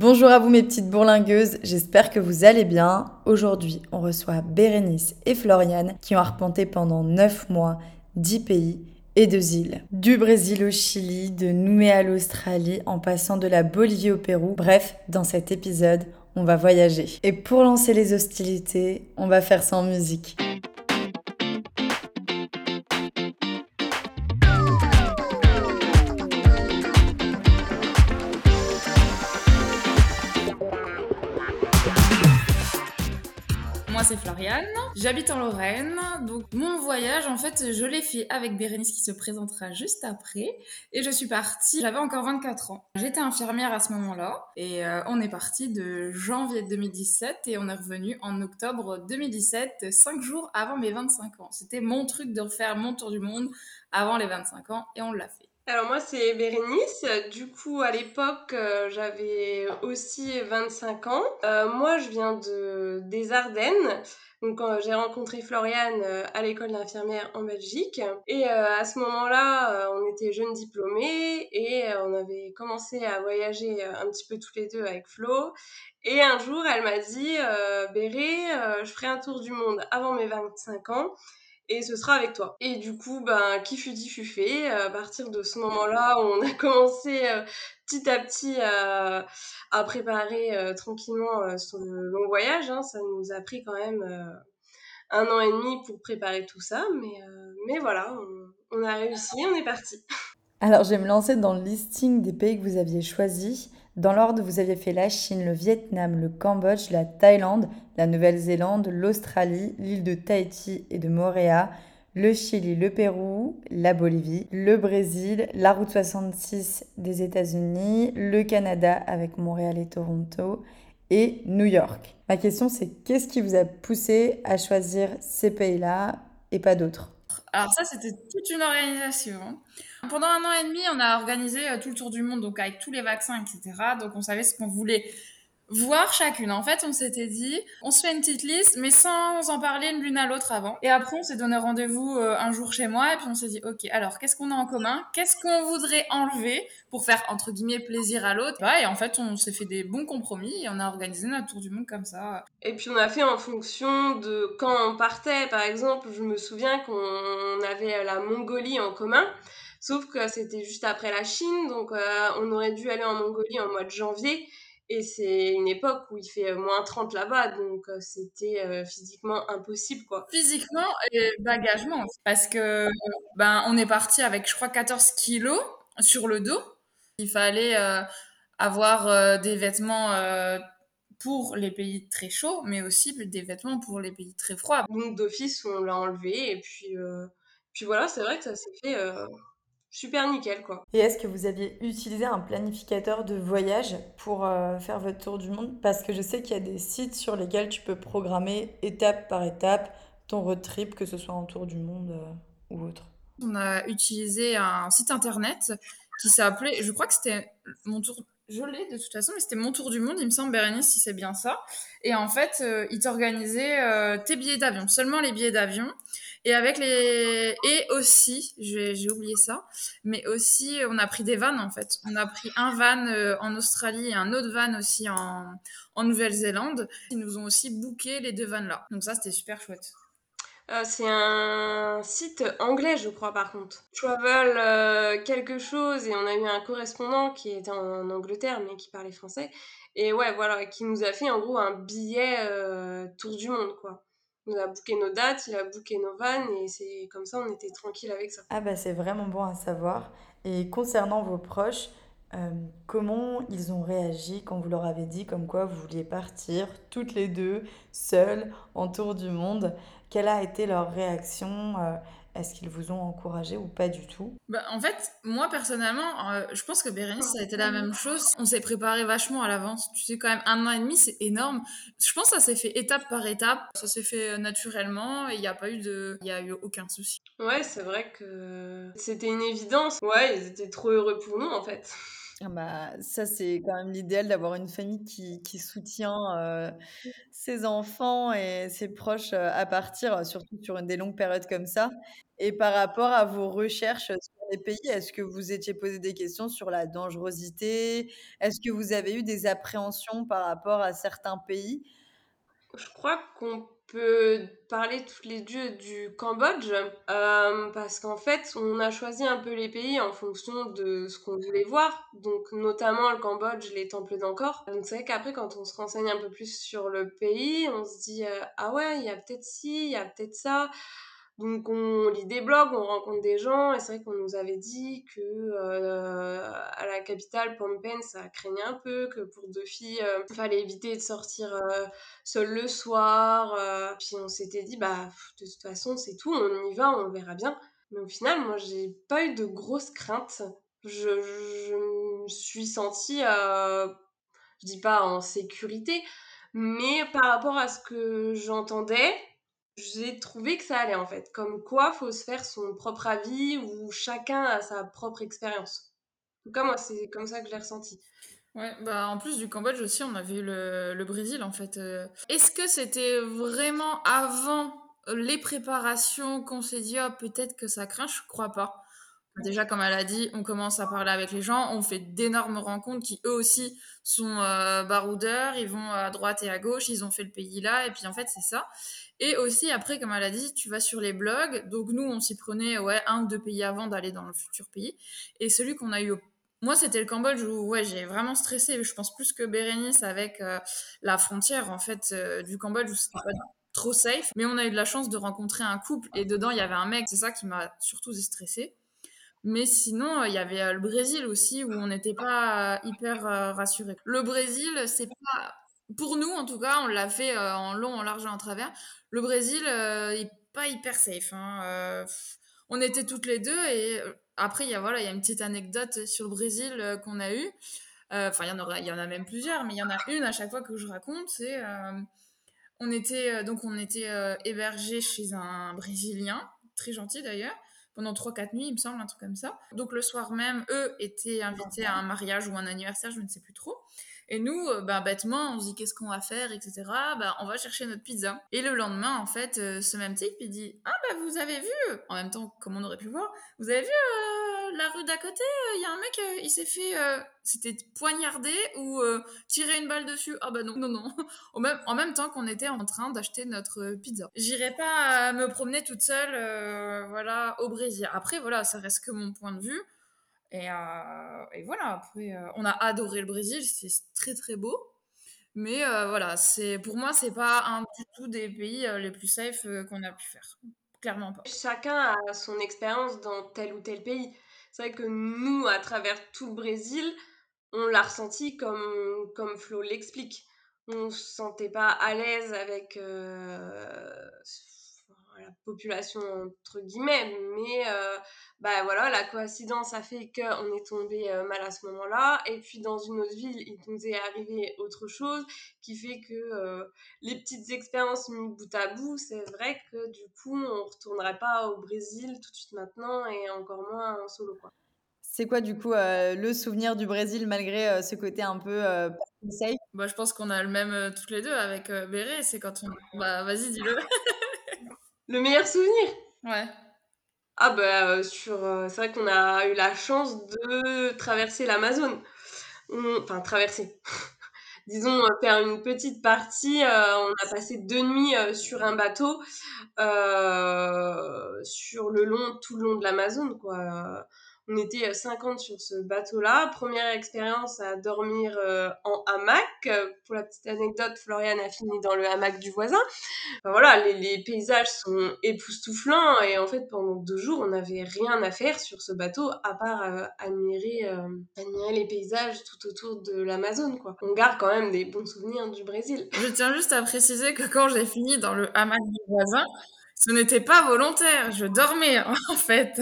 Bonjour à vous mes petites bourlingueuses, j'espère que vous allez bien. Aujourd'hui, on reçoit Bérénice et Floriane qui ont arpenté pendant 9 mois 10 pays et 2 îles. Du Brésil au Chili, de Nouméa à l'Australie, en passant de la Bolivie au Pérou. Bref, dans cet épisode, on va voyager. Et pour lancer les hostilités, on va faire ça en musique. J'habite en Lorraine, donc mon voyage en fait je l'ai fait avec Bérénice qui se présentera juste après et je suis partie, j'avais encore 24 ans. J'étais infirmière à ce moment-là et euh, on est parti de janvier 2017 et on est revenu en octobre 2017, 5 jours avant mes 25 ans. C'était mon truc de refaire mon tour du monde avant les 25 ans et on l'a fait. Alors moi c'est Bérénice, du coup à l'époque euh, j'avais aussi 25 ans. Euh, moi je viens de, des Ardennes, donc j'ai rencontré Floriane euh, à l'école d'infirmière en Belgique. Et à ce moment-là on était jeunes diplômés et on avait commencé à voyager un petit peu tous les deux avec Flo. Et un jour elle m'a dit Béré, je ferai un tour du monde avant mes 25 ans et ce sera avec toi. Et du coup, ben, qui fut dit fut fait. À partir de ce moment-là, on a commencé euh, petit à petit à, à préparer euh, tranquillement euh, son long voyage. Hein. Ça nous a pris quand même un an et demi pour préparer tout ça, mais, mais voilà, on, on a réussi, on est parti. Alors, je vais me lancer dans le listing des pays que vous aviez choisis. Dans l'ordre, vous aviez fait la Chine, le Vietnam, le Cambodge, la Thaïlande, la Nouvelle-Zélande, l'Australie, l'île de Tahiti et de Moréa, le Chili, le Pérou, la Bolivie, le Brésil, la route 66 des États-Unis, le Canada avec Montréal et Toronto et New York. Ma question c'est qu'est-ce qui vous a poussé à choisir ces pays-là et pas d'autres? Alors ça c'était toute une organisation. Pendant un an et demi, on a organisé euh, tout le tour du monde, donc avec tous les vaccins, etc. Donc on savait ce qu'on voulait voir chacune. En fait, on s'était dit, on se fait une petite liste, mais sans en parler l'une à l'autre avant. Et après, on s'est donné rendez-vous euh, un jour chez moi, et puis on s'est dit, ok, alors qu'est-ce qu'on a en commun? Qu'est-ce qu'on voudrait enlever pour faire entre guillemets plaisir à l'autre? Et en fait, on s'est fait des bons compromis, et on a organisé notre tour du monde comme ça. Et puis on a fait en fonction de quand on partait. Par exemple, je me souviens qu'on avait la Mongolie en commun. Sauf que c'était juste après la Chine, donc euh, on aurait dû aller en Mongolie en mois de janvier. Et c'est une époque où il fait moins 30 là-bas, donc euh, c'était euh, physiquement impossible, quoi. Physiquement et bagagement, parce que ben on est parti avec, je crois, 14 kilos sur le dos. Il fallait avoir des vêtements pour les pays très chauds, mais aussi des vêtements pour les pays très froids. Donc d'office, on l'a enlevé, et puis, puis voilà, c'est vrai que ça s'est fait super nickel quoi. Et est-ce que vous aviez utilisé un planificateur de voyage pour euh, faire votre tour du monde? Parce que je sais qu'il y a des sites sur lesquels tu peux programmer étape par étape ton road trip, que ce soit en tour du monde euh, ou autre. On a utilisé un site internet qui s'appelait, je crois que c'était mon tour, je l'ai de toute façon, mais c'était mon tour du monde, il me semble, Bérénice, si c'est bien ça. Et en fait, euh, il t'organisait tes billets d'avion, seulement les billets d'avion. Et avec les et aussi, j'ai oublié ça, mais aussi on a pris des vannes en fait. On a pris un van euh, en Australie et un autre van aussi en, en Nouvelle-Zélande. Ils nous ont aussi booké les deux vannes là. Donc ça c'était super chouette. Euh, c'est un site anglais, je crois, par contre. Travel euh, quelque chose, et on a eu un correspondant qui était en, Angleterre, mais qui parlait français. Et ouais, voilà, qui nous a fait en gros un billet tour du monde, quoi on a booké nos dates, il a booké nos vannes et c'est comme ça on était tranquille avec ça. Ah bah c'est vraiment bon à savoir. Et concernant vos proches, euh, comment ils ont réagi quand vous leur avez dit comme quoi vous vouliez partir toutes les deux, seules, en tour du monde? Quelle a été leur réaction euh, est-ce qu'ils vous ont encouragé ou pas du tout? Bah, En fait, moi personnellement, euh, je pense que Bérénice, ça a été la même chose. On s'est préparé vachement à l'avance. Tu sais, quand même, un an et demi, c'est énorme. Je pense que ça s'est fait étape par étape. Ça s'est fait euh, naturellement et il n'y a pas eu de. Il n'y a eu aucun souci. Ouais, c'est vrai que c'était une évidence. Ouais, ils étaient trop heureux pour nous en fait. Ah bah, ça, c'est quand même l'idéal d'avoir une famille qui, qui soutient euh, ses enfants et ses proches à partir, surtout sur une des longues périodes comme ça. Et par rapport à vos recherches sur les pays, est-ce que vous étiez posé des questions sur la dangerosité? Est-ce que vous avez eu des appréhensions par rapport à certains pays? Je crois qu'on peut parler toutes les deux du Cambodge euh, parce qu'en fait on a choisi un peu les pays en fonction de ce qu'on voulait voir donc notamment le Cambodge les temples d'Angkor. Donc c'est vrai qu'après quand on se renseigne un peu plus sur le pays on se dit euh, ah ouais il y a peut-être ci il y a peut-être ça donc on lit des blogs, on rencontre des gens, et c'est vrai qu'on nous avait dit que euh, à la capitale, Phnom Penh, ça craignait un peu, que pour deux filles, il fallait éviter de sortir euh, le soir. puis on s'était dit, bah de toute façon, c'est tout, on y va, on verra bien. Mais au final, moi, j'ai pas eu de grosses craintes. Je, je me suis sentie, euh, je dis pas en sécurité, mais par rapport à ce que j'entendais, j'ai trouvé que ça allait en fait. Comme quoi, faut se faire son propre avis ou chacun a sa propre expérience. En tout cas, moi, c'est comme ça que je l'ai ressenti. Ouais, bah en plus du Cambodge aussi, on a vu le, le Brésil en fait. Euh. Est-ce que c'était vraiment avant les préparations qu'on s'est dit, oh, peut-être que ça craint? Je crois pas. Déjà, comme elle a dit, on commence à parler avec les gens, on fait d'énormes rencontres qui eux aussi sont euh, baroudeurs, ils vont à droite et à gauche, ils ont fait le pays là, et puis en fait c'est ça. Et aussi, après, comme elle a dit, tu vas sur les blogs. Donc, nous, on s'y prenait ouais, un ou deux pays avant d'aller dans le futur pays. Et celui qu'on a eu Moi, c'était le Cambodge où ouais, j'ai vraiment stressé. Je pense plus que Bérénice avec euh, la frontière en fait euh, du Cambodge où c'était pas trop safe. Mais on a eu de la chance de rencontrer un couple et dedans, il y avait un mec. C'est ça qui m'a surtout stressé. Mais sinon, il y avait euh, le Brésil aussi où on n'était pas hyper rassuré. Le Brésil, c'est pas pour nous, en tout cas, on l'a fait euh, en long, en large et en travers. Le Brésil euh, est pas hyper safe. Hein, euh, on était toutes les deux et après, il y a voilà, il y a une petite anecdote sur le Brésil qu'on a eue. Enfin, il y en y en a même plusieurs, mais il y en a une à chaque fois que je raconte. C'est on était donc on était hébergé chez un Brésilien, très gentil d'ailleurs pendant 3-4 nuits, il me semble, un truc comme ça. Donc le soir même, eux étaient invités à un mariage ou un anniversaire, je ne sais plus trop. Et nous, euh, bah, bêtement, on se dit qu'est-ce qu'on va faire, etc. Bah, on va chercher notre pizza. Et le lendemain, en fait, euh, ce même type, il dit Ah, bah, vous avez vu, en même temps, comme on aurait pu voir, vous avez vu euh, la rue d'à côté, il y a un mec, il s'est fait. C'était poignardé ou tirer une balle dessus. Ah, bah non, non, non. En même temps qu'on était en train d'acheter notre pizza. J'irai pas me promener toute seule, voilà, au Brésil. Après, voilà, ça reste que mon point de vue. Et, euh, et, voilà, après, euh, on a adoré le Brésil, c'est très très beau. Mais euh, voilà, c'est pour moi, c'est pas un du tout des pays les plus safe qu'on a pu faire. Clairement pas. Chacun a son expérience dans tel ou tel pays. C'est vrai que nous, à travers tout le Brésil, on l'a ressenti comme, comme Flo l'explique. On se sentait pas à l'aise avec la population entre guillemets, mais euh, bah voilà, la coïncidence a fait qu'on est tombé euh, mal à ce moment-là, et puis dans une autre ville, il nous est arrivé autre chose qui fait que euh, les petites expériences mis bout à bout, c'est vrai que du coup, on retournerait pas au Brésil tout de suite maintenant, et encore moins en solo quoi. C'est quoi du coup le souvenir du Brésil malgré ce côté un peu safe? Bah, Je pense qu'on a le même toutes les deux avec Béré, c'est quand on... Bah vas-y dis-le Le meilleur souvenir Ouais. Ah bah euh, sur euh, c'est vrai qu'on a eu la chance de traverser l'Amazon. Enfin traverser. Disons euh, faire une petite partie. on a passé deux nuits sur un bateau sur le long tout le long de l'Amazon quoi. On était 50 sur ce bateau-là. Première expérience à dormir en hamac. Pour la petite anecdote, Florian a fini dans le hamac du voisin. voilà, les, paysages sont époustouflants et en fait pendant deux jours on n'avait rien à faire sur ce bateau à part admirer, admirer les paysages tout autour de l'Amazon quoi. On garde quand même des bons souvenirs du Brésil. Je tiens juste à préciser que quand j'ai fini dans le hamac du voisin, ce n'était pas volontaire, je dormais en fait.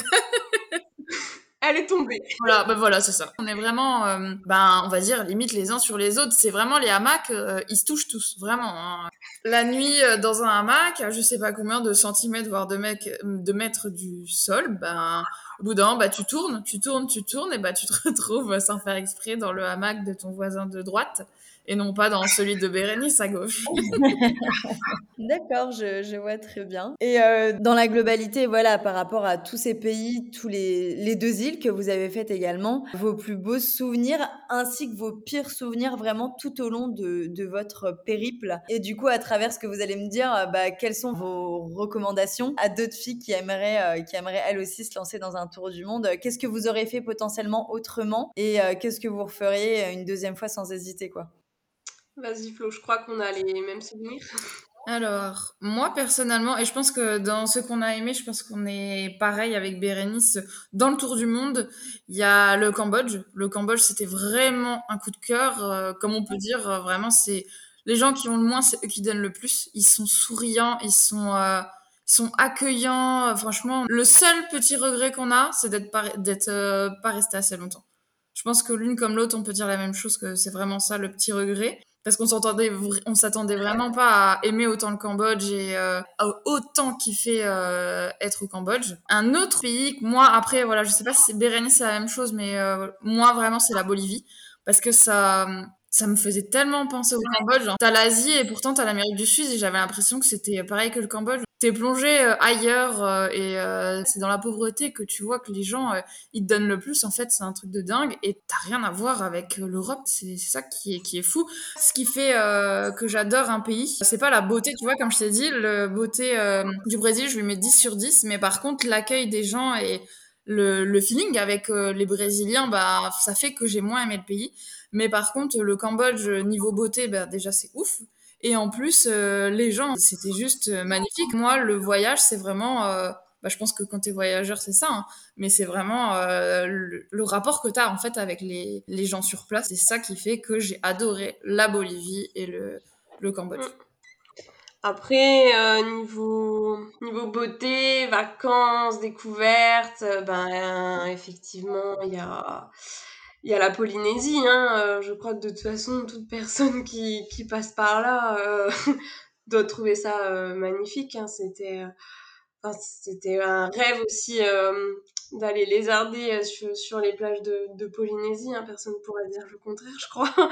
Elle est tombée. Voilà, ben voilà, c'est ça. On est vraiment, euh, ben, on va dire, limite les uns sur les autres. C'est vraiment les hamacs, euh, ils se touchent tous, vraiment. Hein. La nuit, euh, dans un hamac, je sais pas combien de centimètres, voire de, mètres du sol, ben, au bout d'un bah, tu tournes, tu tournes, tu tournes, et bah, tu te retrouves sans faire exprès dans le hamac de ton voisin de droite. Et non pas dans celui de Bérénice à gauche. D'accord, je, je, vois très bien. Et euh, dans la globalité, voilà, par rapport à tous ces pays, tous les, les deux îles que vous avez faites également, vos plus beaux souvenirs ainsi que vos pires souvenirs vraiment tout au long de, de votre périple. Et du coup, à travers ce que vous allez me dire, euh, bah, quelles sont vos recommandations à d'autres filles qui aimeraient, euh, qui aimeraient elles aussi se lancer dans un tour du monde? Qu'est-ce que vous aurez fait potentiellement autrement? Et euh, qu'est-ce que vous referiez une deuxième fois sans hésiter, quoi? Vas-y Flo, je crois qu'on a les mêmes souvenirs. Alors, moi personnellement, et je pense que dans ce qu'on a aimé, je pense qu'on est pareil avec Bérénice. Dans le tour du monde, il y a le Cambodge. Le Cambodge, c'était vraiment un coup de cœur. Euh, comme on peut dire, euh, vraiment, c'est les gens qui ont le moins, c'est eux qui donnent le plus. Ils sont souriants, ils sont, euh, ils sont accueillants. franchement, le seul petit regret qu'on a, c'est d'être d'être pas resté assez longtemps. Je pense que l'une comme l'autre, on peut dire la même chose, que c'est vraiment ça le petit regret parce qu'on s'entendait, on s'attendait vraiment pas à aimer autant le Cambodge et euh, autant kiffer euh, être au Cambodge. Un autre pays, moi après voilà, je sais pas si Bérénice c'est la même chose, mais euh, moi vraiment c'est la Bolivie parce que ça ça me faisait tellement penser au Cambodge. T'as l'Asie et pourtant t'as l'Amérique du Sud et j'avais l'impression que c'était pareil que le Cambodge. T'es plongé euh, ailleurs euh, et euh, c'est dans la pauvreté que tu vois que les gens ils te donnent le plus. En fait, c'est un truc de dingue et t'as rien à voir avec l'Europe. C'est ça qui est qui est fou. Ce qui fait que j'adore un pays, c'est pas la beauté, tu vois, comme je t'ai dit, la beauté du Brésil, je lui mets 10 sur 10, mais par contre l'accueil des gens et le, le feeling avec les Brésiliens, bah ça fait que j'ai moins aimé le pays. Mais par contre, le Cambodge, niveau beauté, bah, déjà, c'est ouf. Et en plus, euh, les gens, c'était juste euh, magnifique. Moi, le voyage, c'est vraiment... Euh, bah, je pense que quand tu es voyageur, c'est ça. Hein. mais c'est vraiment le, rapport que tu as en fait avec les, gens sur place. C'est ça qui fait que j'ai adoré la Bolivie et le, le Cambodge. Mm. Après, niveau, niveau beauté, vacances, découvertes, ben, effectivement, il y a il y a la Polynésie, hein, euh, je crois que de toute façon, toute personne qui, qui passe par là euh, doit trouver ça euh, magnifique. Hein, c'était, c'était un rêve aussi d'aller lézarder sur, sur, les plages de, de Polynésie. Hein, personne ne pourrait dire le contraire, je crois.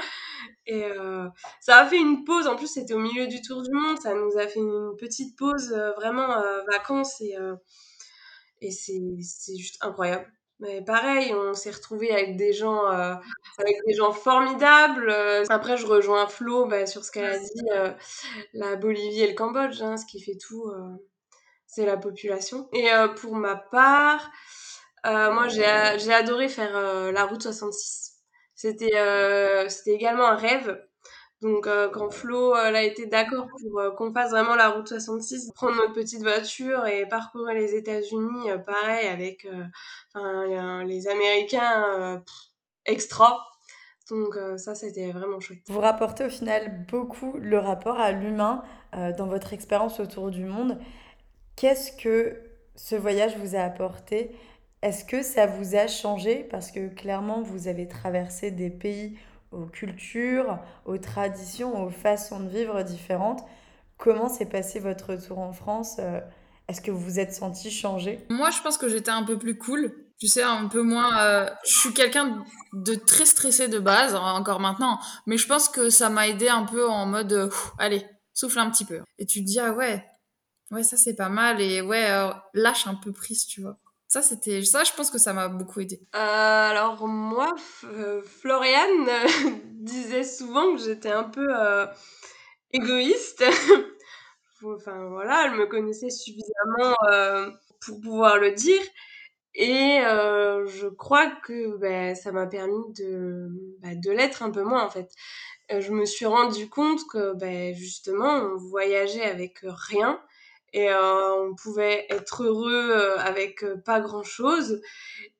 Et ça a fait une pause. En plus, c'était au milieu du tour du monde. Ça nous a fait une petite pause, vraiment vacances. Et, et c'est juste incroyable. Mais pareil, on s'est retrouvé avec des gens, euh, avec des gens formidables. Euh, après, je rejoins Flo bah, sur ce qu'elle a dit, euh, la Bolivie et le Cambodge, hein, ce qui fait tout, c'est la population. Et pour ma part, moi, j'ai, j'ai adoré faire la route 66. C'était, c'était également un rêve. Donc euh, quand Flo euh, a été d'accord pour euh, qu'on fasse vraiment la route 66, prendre notre petite voiture et parcourir les États-Unis, pareil avec les Américains extra. Donc ça c'était vraiment chouette. Vous rapportez au final beaucoup le rapport à l'humain dans votre expérience autour du monde. Qu'est-ce que ce voyage vous a apporté? Est-ce que ça vous a changé? Parce que clairement vous avez traversé des pays aux cultures, aux traditions, aux façons de vivre différentes. Comment s'est passé votre retour en France euh, Est-ce que vous vous êtes senti changé Moi, je pense que j'étais un peu plus cool. Tu sais, un peu moins. Euh, je suis quelqu'un de très stressé de base, encore maintenant. Mais je pense que ça m'a aidé un peu en mode, euh, allez, souffle un petit peu. Et tu te dis, ah ouais, ouais, ça c'est pas mal. Et ouais, lâche un peu prise, tu vois. Ça, c'était ça, je pense que ça m'a beaucoup aidé. Euh, alors moi, euh, Floriane euh, disait souvent que j'étais un peu égoïste. enfin voilà, elle me connaissait suffisamment pour pouvoir le dire. Et je crois que ben, ça m'a permis de, bah, de l'être un peu moins en fait. je me suis rendu compte que ben, justement, on voyageait avec rien et euh, on pouvait être heureux euh, avec euh, pas grand chose.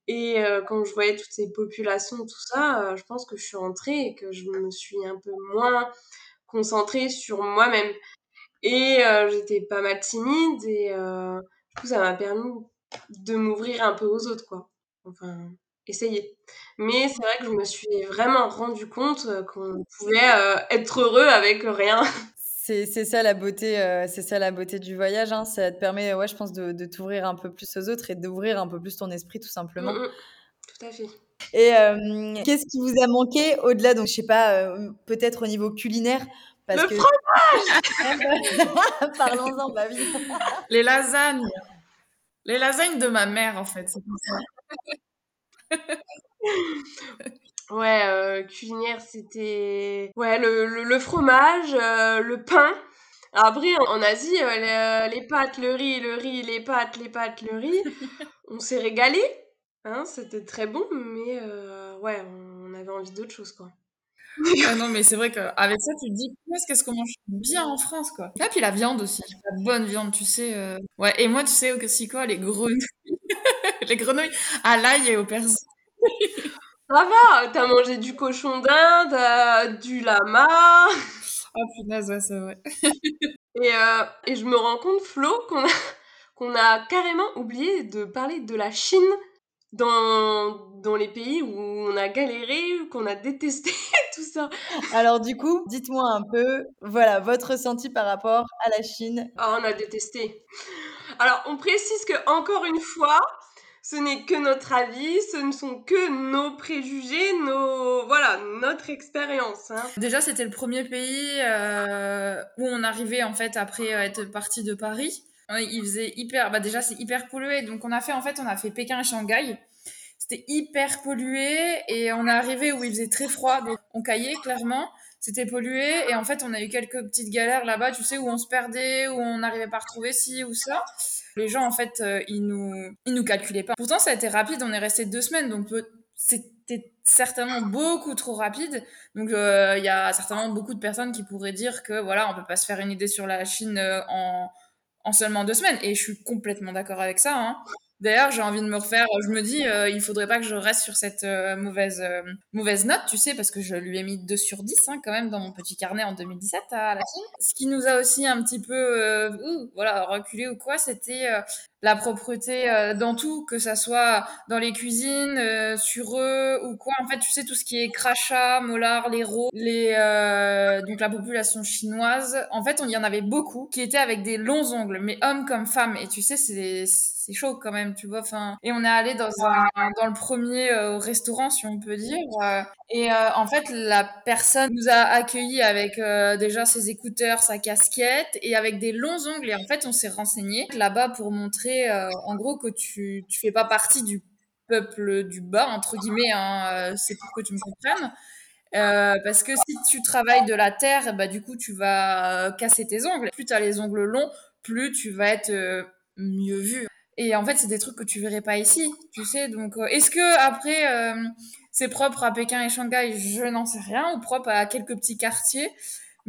Et quand je voyais toutes ces populations, tout ça, je pense que je suis rentrée et que je me suis un peu moins concentrée sur moi-même. Et j'étais pas mal timide et du coup ça m'a permis de m'ouvrir un peu aux autres, quoi. Enfin, essayer. Mais c'est vrai que je me suis vraiment rendu compte qu'on pouvait être heureux avec rien. C'est ça la beauté, euh, c'est ça la beauté du voyage. Hein. Ça te permet, ouais, je pense, de, de t'ouvrir un peu plus aux autres et d'ouvrir un peu plus ton esprit, tout simplement. Mmh, mmh. Tout à fait. Et euh, qu'est-ce qui vous a manqué au-delà, donc je sais pas, euh, peut-être au niveau culinaire? Parce Le que... fromage Parlons-en, bah oui. Les lasagnes. Les lasagnes de ma mère, en fait. ouais, euh, culinaire, c'était... Ouais, le, le, fromage, le pain. Après, en Asie, les, les, pâtes, le riz, le riz, les pâtes, les pâtes, le riz, on s'est régalé. Hein, c'était très bon, mais euh, ouais, on avait envie d'autre chose, quoi. non, mais c'est vrai qu'avec ça, tu te dis, qu'est-ce qu'on mange bien en France, quoi. Et puis la viande aussi, la bonne viande, tu sais. Euh. Ouais, et moi, tu sais aussi quoi, les grenouilles. les grenouilles à l'ail et au persil. Ça va, t'as mangé du cochon d'Inde, euh, du lama. Oh punaise, ouais, c'est vrai. et, et je me rends compte, Flo, qu'on a, qu'on a carrément oublié de parler de la Chine dans, dans les pays où on a galéré, qu'on a détesté, tout ça. Alors du coup, dites-moi un peu, voilà, votre ressenti par rapport à la Chine. Ah, on a détesté. Alors, on précise que encore une fois, ce n'est que notre avis, ce ne sont que nos préjugés, nos voilà, notre expérience. Hein. Déjà, c'était le premier pays euh, où on arrivait en fait après être parti de Paris. Il faisait hyper, bah déjà c'est hyper pollué. Donc on a fait en fait, on a fait Pékin et Shanghai. C'était hyper pollué et on est arrivé où il faisait très froid. Donc on caillait clairement. C'était pollué et en fait on a eu quelques petites galères là-bas, tu sais, où on se perdait, où on n'arrivait pas à retrouver ci ou ça. Les gens en fait euh, ils nous ils nous calculaient pas. Pourtant ça a été rapide. On est resté deux semaines donc c'était certainement beaucoup trop rapide. Donc euh, il y a certainement beaucoup de personnes qui pourraient dire que voilà on peut pas se faire une idée sur la Chine euh, en en seulement deux semaines. Et je suis complètement d'accord avec ça. Hein. D'ailleurs, j'ai envie de me refaire. Je me dis, euh, il faudrait pas que je reste sur cette euh, mauvaise, euh, mauvaise note, tu sais, parce que je lui ai mis 2 sur 10 hein, quand même dans mon petit carnet en 2017 à la fin. Ce qui nous a aussi un petit peu voilà, reculé ou quoi, c'était la propreté dans tout, que ça soit dans les cuisines, sur eux ou quoi. En fait, tu sais, tout ce qui est crachat, molar, les rots, les, donc la population chinoise. En fait, il y en avait beaucoup qui étaient avec des longs ongles, mais hommes comme femmes. Et tu sais, c'est c'est chaud quand même, tu vois. Enfin, et on est allé dans un, dans le premier euh, restaurant, si on peut dire. Euh, et euh, en fait, la personne nous a accueillis avec déjà ses écouteurs, sa casquette et avec des longs ongles. Et en fait, on s'est renseigné là-bas pour montrer, en gros, que tu tu fais pas partie du peuple du bas entre guillemets. Hein, c'est pour que tu me comprennes. parce que si tu travailles de la terre, bah du coup tu vas casser tes ongles. Plus tu as les ongles longs, plus tu vas être mieux vu. Et en fait, c'est des trucs que tu verrais pas ici, tu sais. Donc, euh, est-ce que après, euh, c'est propre à Pékin et Shanghai? Je n'en sais rien. Ou propre à quelques petits quartiers.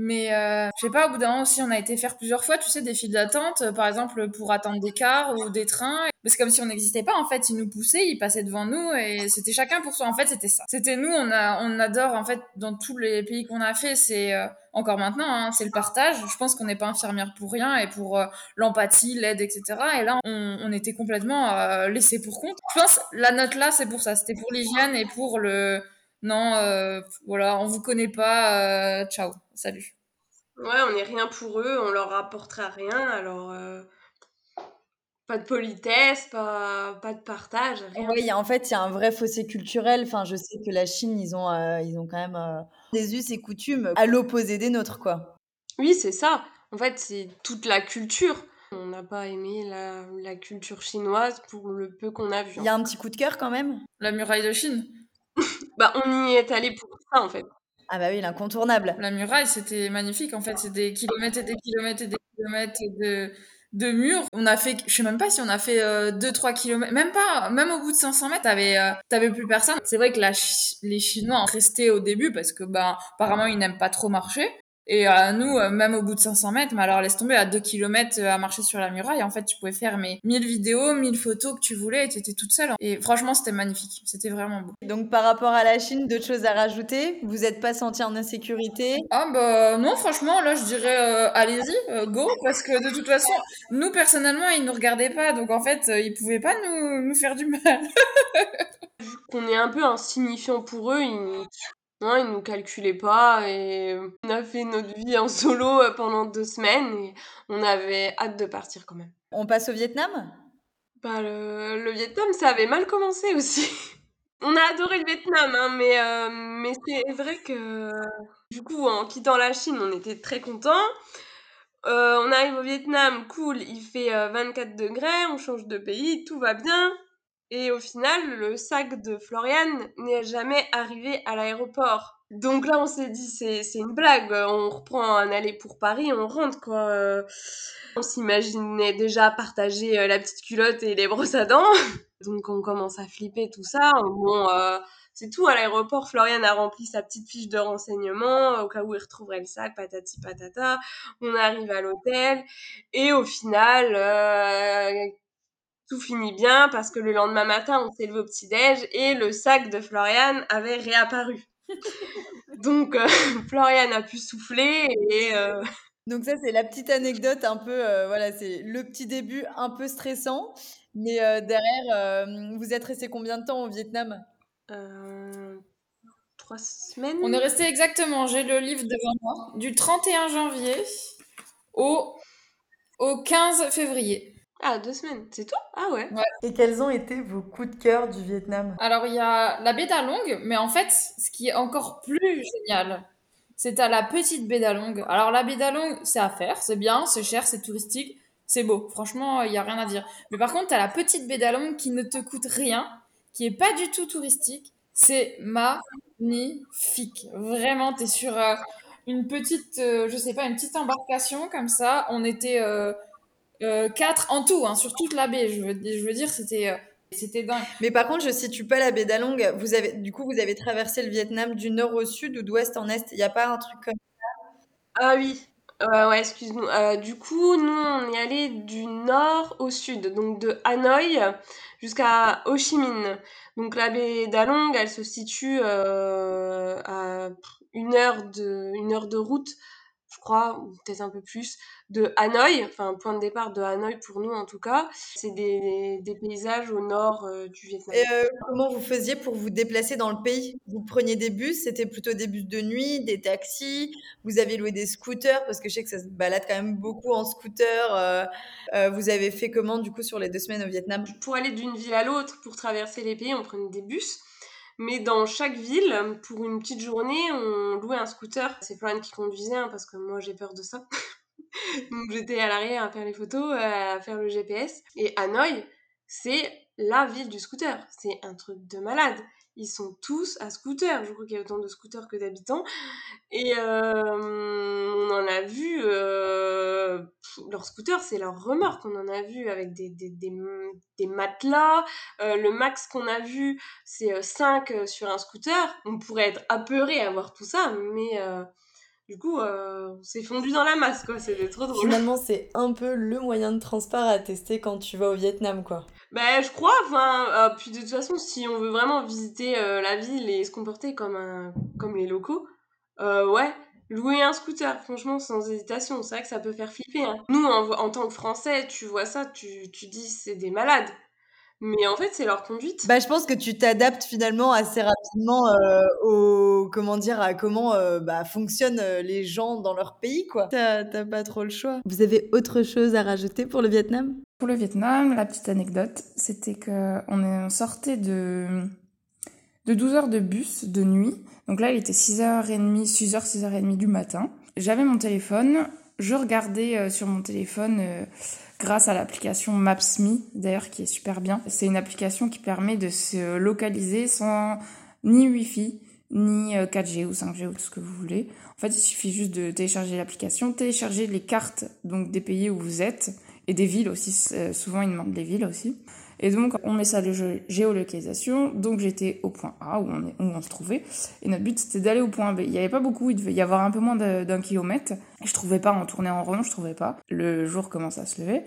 Mais euh, je sais pas, au bout d'un moment aussi, on a été faire plusieurs fois, tu sais, des files d'attente, euh, par exemple pour attendre des cars ou des trains. C'est comme si on n'existait pas, en fait. Ils nous poussaient, ils passaient devant nous et c'était chacun pour soi. En fait, c'était ça. C'était nous, on, a, on adore, en fait, dans tous les pays qu'on a fait, c'est euh, encore maintenant, hein, c'est le partage. Je pense qu'on n'est pas infirmière pour rien et pour euh, l'empathie, l'aide, etc. Et là, on, on était complètement euh, laissés pour compte. Je pense la note là, c'est pour ça. C'était pour l'hygiène et pour le non, euh, voilà, on vous connaît pas, euh, ciao, salut. Ouais, on n'est rien pour eux, on leur rapportera rien, alors euh, pas de politesse, pas, pas de partage, rien. Oui, en fait, il y a un vrai fossé culturel. Enfin, je sais que la Chine, ils ont, ils ont quand même des us et coutumes à l'opposé des nôtres, quoi. Oui, c'est ça. En fait, c'est toute la culture. On n'a pas aimé la, la, culture chinoise pour le peu qu'on a vu. Il y a un petit coup de cœur quand même? La muraille de Chine bah, on y est allé pour ça, en fait. Ah bah oui, l'incontournable. La muraille, c'était magnifique, en fait. C'est des kilomètres et des kilomètres et des kilomètres de, de murs. On a fait, je sais même pas si on a fait 2-3 euh, kilomètres, même pas, même au bout de 500 mètres, t'avais, euh, t'avais plus personne. C'est vrai que la, les Chinois ont resté au début parce que, bah, apparemment, ils n'aiment pas trop marcher. Et à nous, euh, même au bout de 500 mètres, mais alors laisse tomber à 2 km euh, à marcher sur la muraille. En fait, tu pouvais faire mes 1000 vidéos, 1000 photos que tu voulais et tu étais toute seule. Et franchement, c'était magnifique. C'était vraiment beau. Donc, par rapport à la Chine, d'autres choses à rajouter? Vous n'êtes pas senti en insécurité? Ah, bah non, franchement, là, je dirais euh, allez-y, go. Parce que de toute façon, nous, personnellement, ils nous regardaient pas. Donc, en fait, ils pouvaient pas nous, nous faire du mal. qu'on est un peu insignifiant pour eux, ils, non, ils nous calculaient pas et on a fait notre vie en solo euh, pendant deux semaines et on avait hâte de partir quand même. On passe au Vietnam? Bah le, le Vietnam, ça avait mal commencé aussi. On a adoré le Vietnam, hein, mais, euh, mais c'est vrai que du coup, en quittant la Chine, on était très contents. Euh, on arrive au Vietnam, cool, il fait 24 degrés, on change de pays, tout va bien. Et au final, le sac de Florian n'est jamais arrivé à l'aéroport. Donc là, on s'est dit, c'est, une blague. On reprend un aller pour Paris, on rentre, quoi. On s'imaginait déjà partager euh, la petite culotte et les brosses à dents. Donc on commence à flipper tout ça. Bon, euh, c'est tout. À l'aéroport, Florian a rempli sa petite fiche de renseignement au cas où il retrouverait le sac, patati patata. On arrive à l'hôtel. Et au final, euh, tout finit bien parce que le lendemain matin, on s'est levé au petit-déj et le sac de Florian avait réapparu. Donc, euh, Florian a pu souffler et. Euh, Donc, ça, c'est la petite anecdote un peu. Euh, voilà, c'est le petit début un peu stressant. Mais derrière, vous êtes resté combien de temps au Vietnam? Trois semaines. On est resté exactement, j'ai le livre devant moi, du 31 janvier au, au 15 février. Ah, deux semaines, c'est tout Ah ouais. Et quels ont été vos coups de cœur du Vietnam? Alors, il y a la baie d'Along, mais en fait, ce qui est encore plus génial, c'est à la petite baie d'Along. Alors, la baie d'Along, c'est à faire, c'est bien, c'est cher, c'est touristique, c'est beau. Franchement, il n'y a rien à dire. Mais par contre, as la petite baie d'Along qui ne te coûte rien, qui est pas du tout touristique. C'est magnifique. Vraiment, tu es sur euh, une petite, euh, je sais pas, une petite embarcation comme ça. On était... Euh, euh, quatre en tout, hein, sur toute la baie. Je veux, je veux dire, c'était. Euh, c'était dingue. Mais par contre, je situe pas la baie d'Along. Vous avez, du coup, vous avez traversé le Vietnam du nord au sud ou d'ouest en est? Il n'y a pas un truc comme ça? Ah oui. Euh, ouais, excuse-moi. du coup, nous, on est allé du nord au sud, donc de Hanoï jusqu'à Ho Chi Minh. Donc la baie d'Along, elle se situe à une heure de, une heure de route je crois, ou peut-être un peu plus, de Hanoï, enfin point de départ de Hanoï pour nous en tout cas. C'est des, des, paysages au nord euh, du Vietnam. Et euh, comment vous faisiez pour vous déplacer dans le pays? Vous preniez des bus, c'était plutôt des bus de nuit, des taxis, vous avez loué des scooters, parce que je sais que ça se balade quand même beaucoup en scooter. Euh, vous avez fait comment du coup sur les deux semaines au Vietnam? Pour aller d'une ville à l'autre, pour traverser les pays, on prenait des bus. Mais dans chaque ville, pour une petite journée, on louait un scooter. C'est Florian qui conduisait, hein, parce que moi j'ai peur de ça. Donc j'étais à l'arrière à faire les photos, à faire le GPS. Et Hanoï, c'est la ville du scooter. C'est un truc de malade ils sont tous à scooter. Je crois qu'il y a autant de scooters que d'habitants. Et euh, on en a vu, euh, leur scooter, c'est leur remorque. On en a vu avec des, des, des, matelas. Euh, le max qu'on a vu, c'est 5 sur un scooter. On pourrait être apeuré à voir tout ça, mais du coup, c'est fondu dans la masse, quoi. C'est trop drôle. Finalement, c'est un peu le moyen de transport à tester quand tu vas au Vietnam, quoi. Ben, je crois, enfin, euh, puis de toute façon, si on veut vraiment visiter euh, la ville et se comporter comme, un, comme les locaux, euh, ouais, louer un scooter, franchement, sans hésitation, c'est vrai que ça peut faire flipper. Hein. Nous, en, tant que Français, tu vois ça, tu dis c'est des malades. Mais en fait, c'est leur conduite. Bah, je pense que tu t'adaptes finalement assez rapidement euh, au comment dire à comment euh, bah, fonctionnent euh, les gens dans leur pays, quoi. T'as pas trop le choix. Vous avez autre chose à rajouter pour le Vietnam? Pour le Vietnam, la petite anecdote, c'était que on sortait de de 12 heures de bus de nuit. Donc là, il était 6h30, 6h, 6h30 du matin. J'avais mon téléphone, je regardais sur mon téléphone grâce à l'application Maps.me, d'ailleurs, qui est super bien. C'est une application qui permet de se localiser sans ni Wi-Fi, ni 4G euh, ou 5G ou tout ce que vous voulez. En fait, il suffit juste de télécharger l'application, télécharger les cartes donc des pays où vous êtes et des villes aussi. Euh, souvent, ils demandent les villes aussi. Et donc, on met ça de géolocalisation. Donc, j'étais au point A où on, est, où on se trouvait. Et notre but, c'était d'aller au point B. Il n'y avait pas beaucoup, il devait y avoir un peu moins d'un kilomètre. Et je trouvais pas, on tournait en rond, je trouvais pas. Le jour commence à se lever.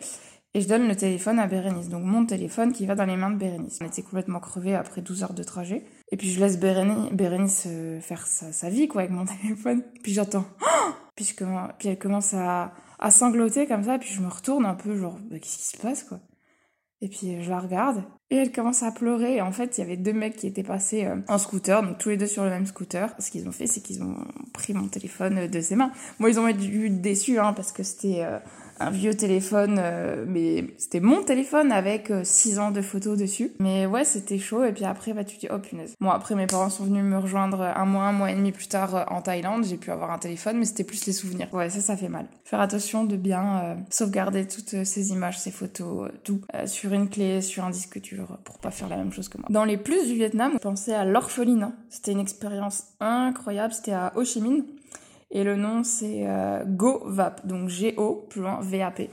Et je donne le téléphone à Bérénice. Donc, mon téléphone qui va dans les mains de Bérénice. On était complètement crevés après 12 heures de trajet. Et puis, je laisse Bérénice, euh, faire sa, sa, vie, quoi, avec mon téléphone. Puis, j'entends, puis, je puis elle commence à, à sangloter comme ça. Puis, je me retourne un peu, genre, bah, qu'est-ce qui se passe, quoi? Et puis je la regarde et elle commence à pleurer. Et en fait, il y avait deux mecs qui étaient passés euh, en scooter, donc tous les deux sur le même scooter. Ce qu'ils ont fait, c'est qu'ils ont pris mon téléphone de ses mains. Moi, ils ont été déçus, hein, parce que c'était euh, un vieux téléphone, euh, mais c'était mon téléphone avec 6 ans de photos dessus. Mais ouais, c'était chaud. Et puis après, bah, tu dis, oh punaise. Bon, après, mes parents sont venus me rejoindre un mois, un mois et demi plus tard en Thaïlande. J'ai pu avoir un téléphone, mais c'était plus les souvenirs. Ouais, ça, ça fait mal. Faire attention de bien sauvegarder toutes ces images, ces photos, tout, sur une clé, sur un disque dur, pour pas faire la même chose que moi. Dans les plus du Vietnam, on pensait à l'orphelinat. C'était une expérience incroyable. C'était à Ho Chi Minh. Et le nom, c'est euh, GoVap, donc G-O, plus loin, V-A-P.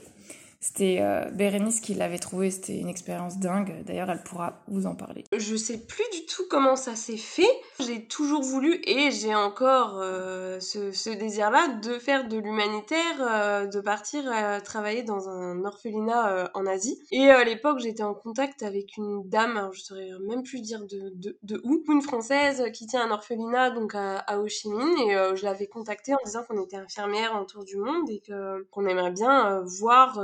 C'était euh, Bérénice qui l'avait trouvé, c'était une expérience dingue. D'ailleurs, elle pourra vous en parler. Je sais plus du tout comment ça s'est fait. J'ai toujours voulu et j'ai encore euh, ce, désir-là de faire de l'humanitaire, euh, de partir travailler dans un orphelinat en Asie. Et à l'époque, j'étais en contact avec une dame, alors je saurais même plus dire de, de, où, une française qui tient un orphelinat donc à, à Ho Chi Minh. Et je l'avais contactée en disant qu'on était infirmière en tour du monde et qu'on aimerait bien voir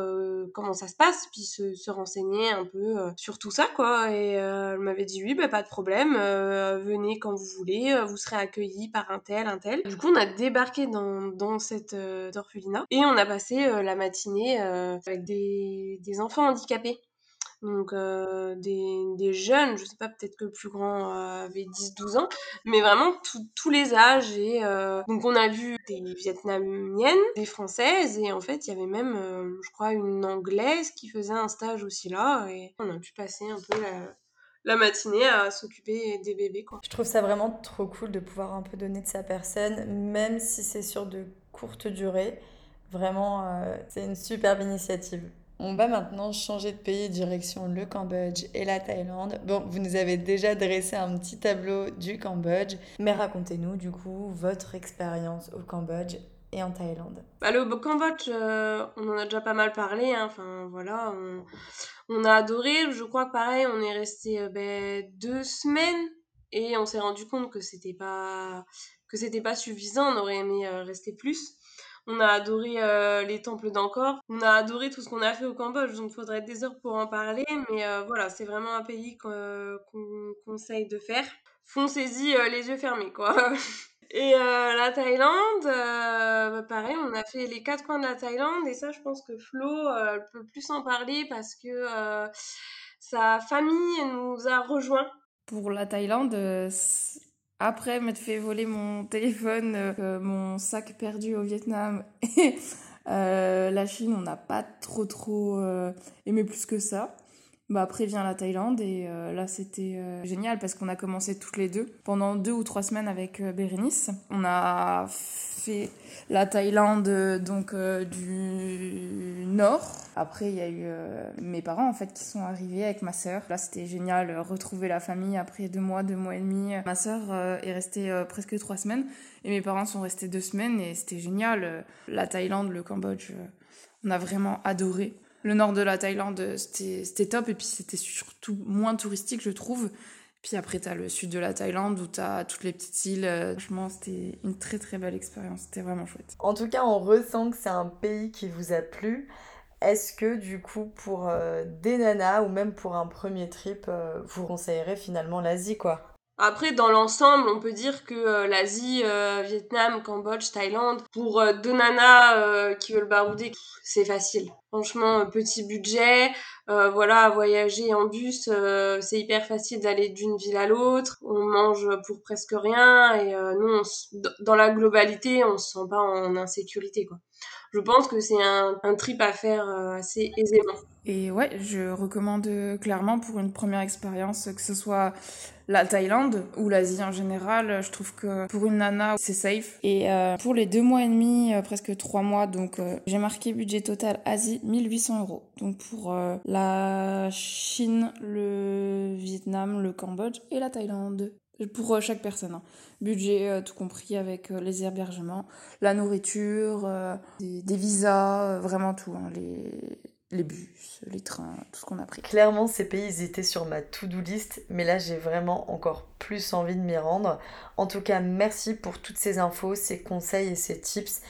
comment ça se passe, puis se, renseigner un peu euh, sur tout ça, quoi. Et euh, elle m'avait dit oui, bah, pas de problème, euh, venez quand vous voulez, vous serez accueillis par un tel, un tel. Du coup, on a débarqué dans, dans cette orphelinat et on a passé la matinée avec des, des enfants handicapés donc euh, des, des, jeunes, je sais pas, peut-être que le plus grand euh, avait 10-12 ans, mais vraiment tous les âges. Et euh, donc on a vu des vietnamiennes, des françaises, et en fait il y avait même, je crois, une anglaise qui faisait un stage aussi là, et on a pu passer un peu la, matinée à s'occuper des bébés. Quoi. Je trouve ça vraiment trop cool de pouvoir un peu donner de sa personne, même si c'est sur de courtes durées. Vraiment, c'est une superbe initiative. On va maintenant changer de pays direction le Cambodge et la Thaïlande. Bon, vous nous avez déjà dressé un petit tableau du Cambodge, mais racontez-nous du coup votre expérience au Cambodge et en Thaïlande. Bah, le Cambodge, euh, on en a déjà pas mal parlé. Hein. Enfin voilà, on, a adoré. Je crois que pareil, on est resté euh, ben, deux semaines et on s'est rendu compte que c'était pas que c'était pas suffisant. On aurait aimé euh, rester plus. On a adoré euh, les temples d'Angkor. On a adoré tout ce qu'on a fait au Cambodge. Donc, faudrait des heures pour en parler. Mais euh, voilà, c'est vraiment un pays qu'on conseille de faire. Foncez-y euh, les yeux fermés, quoi. Et la Thaïlande, bah, pareil, on a fait les quatre coins de la Thaïlande. Et ça, je pense que Flo peut plus en parler parce que sa famille nous a rejoints. Pour la Thaïlande, après m'être fait voler mon téléphone, euh, mon sac perdu au Vietnam et euh, la Chine, on n'a pas trop trop euh, aimé plus que ça. Bah après vient la Thaïlande et là c'était génial parce qu'on a commencé toutes les deux pendant deux ou trois semaines avec Bérénice. On a la Thaïlande donc du nord. Après il y a eu mes parents en fait qui sont arrivés avec ma sœur. Là c'était génial retrouver la famille après deux mois, deux mois et demi. Ma sœur est restée presque trois semaines et mes parents sont restés deux semaines et c'était génial. La Thaïlande, le Cambodge, on a vraiment adoré. Le nord de la Thaïlande, c'était top et puis c'était surtout moins touristique, je trouve. Puis après, tu as le sud de la Thaïlande où tu as toutes les petites îles. Franchement, c'était une très très belle expérience. C'était vraiment chouette. En tout cas, on ressent que c'est un pays qui vous a plu. Est-ce que du coup, pour euh, des nanas ou même pour un premier trip, euh, vous conseillerez finalement l'Asie quoi? Après, dans l'ensemble, on peut dire que euh, l'Asie, euh, Vietnam, Cambodge, Thaïlande, pour euh, deux nanas qui veulent barouder, c'est facile. Franchement, petit budget, voilà, voyager en bus, c'est hyper facile d'aller d'une ville à l'autre. On mange pour presque rien et nous, dans la globalité, on se sent pas en insécurité, quoi. Je pense que c'est un, trip à faire assez aisément. Et ouais, je recommande clairement pour une première expérience, que ce soit la Thaïlande ou l'Asie en général. Je trouve que pour une nana, c'est safe. Et euh, pour les deux mois et demi, euh, presque trois mois, donc euh, j'ai marqué budget total Asie 1800 euros. Donc pour la Chine, le Vietnam, le Cambodge et la Thaïlande. Pour chaque personne. Hein. Budget tout compris avec les hébergements, la nourriture, des, visas, vraiment tout. Hein. les les bus, les trains, tout ce qu'on a pris. Clairement, ces pays étaient sur ma to-do list, mais là j'ai vraiment encore plus envie de m'y rendre. En tout cas, merci pour toutes ces infos, ces conseils et ces tips.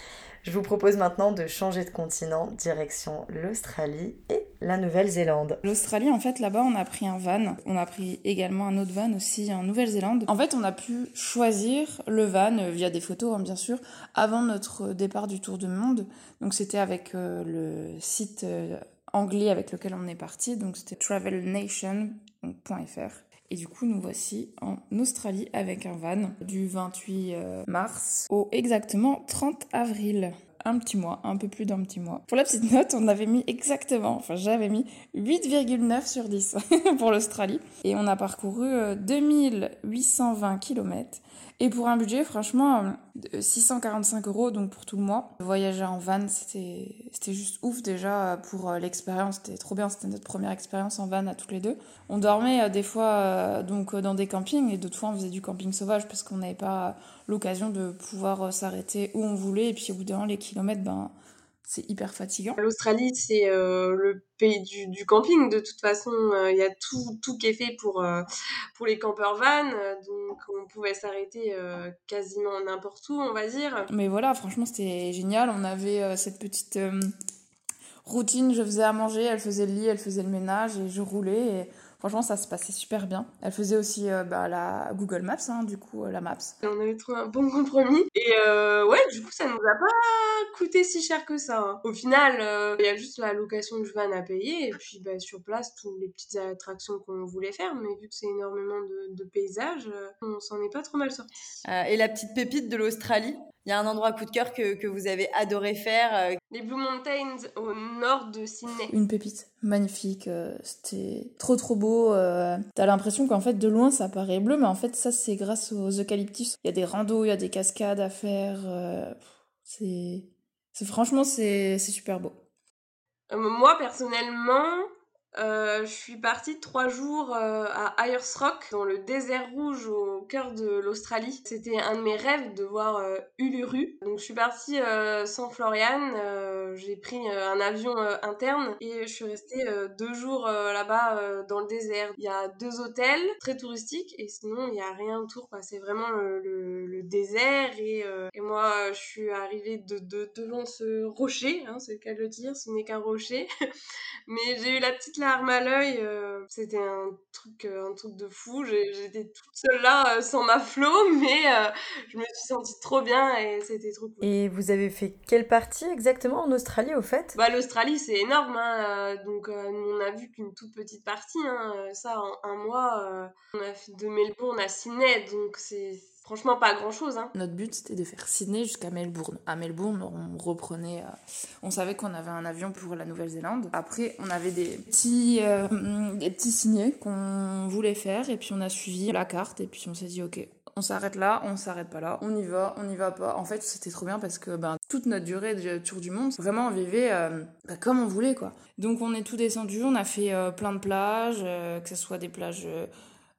Je vous propose maintenant de changer de continent, direction l'Australie et la Nouvelle-Zélande. L'Australie, en fait, là-bas, on a pris un van. On a pris également un autre van aussi en Nouvelle-Zélande. En fait, on a pu choisir le van euh, via des photos, hein, bien sûr, avant notre départ du tour du monde. Donc, c'était avec euh, le site euh, anglais avec lequel on est parti. Donc, c'était travelnation.fr. Et du coup, nous voici en Australie avec un van du 28 mars au exactement 30 avril un petit mois, un peu plus d'un petit mois. Pour la petite note, on avait mis exactement, enfin j'avais mis 8,9 sur 10 pour l'Australie. Et on a parcouru 2820 km et pour un budget, franchement, 645 euros, donc pour tout le mois. Voyager en van, c'était juste ouf déjà pour euh, l'expérience. C'était trop bien, c'était notre première expérience en van à toutes les deux. On dormait euh, des fois euh, donc dans des campings et d'autres fois on faisait du camping sauvage parce qu'on n'avait pas l'occasion de pouvoir s'arrêter où on voulait. Et puis au bout d'un les kilomètres, ben c'est hyper fatigant. L'Australie, c'est euh, le pays du, du, camping. De toute façon, euh, il y a tout, tout qui est fait pour, euh, pour les campeurs van. donc, on pouvait s'arrêter quasiment n'importe où, on va dire. Mais voilà, franchement, c'était génial. On avait cette petite routine. Je faisais à manger, elle faisait le lit, elle faisait le ménage et je roulais. Et Franchement, ça se passait super bien. Elle faisait aussi euh, bah, la Google Maps, hein, du coup, euh, la Maps. On avait trouvé un bon compromis. Et euh, ouais, du coup, ça nous a pas coûté si cher que ça. Hein. Au final, il y a juste la location du van à payer. Et puis, bah, sur place, toutes les petites attractions qu'on voulait faire. Mais vu que c'est énormément de, de paysages, on s'en est pas trop mal sorti. et la petite pépite de l'Australie? Il y a un endroit coup de cœur que, que vous avez adoré faire Les Blue Mountains au nord de Sydney. Une pépite magnifique, c'était trop trop beau. Euh, T'as l'impression qu'en fait de loin ça paraît bleu, mais en fait ça c'est grâce aux eucalyptus. Il y a des randos, il y a des cascades à faire. Euh, c'est, franchement c'est super beau. moi personnellement, euh, je suis partie trois jours euh, à Ayers Rock, dans le désert rouge au cœur de l'Australie. C'était un de mes rêves de voir euh, Uluru. Donc je suis partie sans Florian, j'ai pris un avion interne et je suis restée deux jours là-bas dans le désert. Il y a deux hôtels très touristiques et sinon il n'y a rien autour. C'est vraiment le, désert et, et, moi je suis arrivée de, de, devant ce rocher, hein, c'est le cas de le dire, ce n'est qu'un rocher. Mais j'ai eu la petite larme à l'œil. Euh, c'était un truc, euh, un truc de fou. J'étais toute seule là, euh, sans ma flot, mais je me suis sentie trop bien et c'était trop cool. Et vous avez fait quelle partie exactement en Australie, au fait? Bah, l'Australie, c'est énorme. Hein, donc, on a vu qu'une toute petite partie. Hein, ça, en un mois, on a fait de Melbourne à Sydney. Donc, c'est franchement pas grand chose. Hein. Notre but c'était de faire Sydney jusqu'à Melbourne. À Melbourne, on reprenait. Euh, on savait qu'on avait un avion pour la Nouvelle-Zélande. Après, on avait des petits, euh, des petits signets qu'on voulait faire et puis on a suivi la carte et puis on s'est dit ok. On s'arrête là, on s'arrête pas là, on y va, on y va pas. En fait, c'était trop bien parce que ben, toute notre durée de tour du monde, vraiment on vivait euh, ben, comme on voulait quoi. Donc on est tout descendu, on a fait plein de plages, que ce soit des plages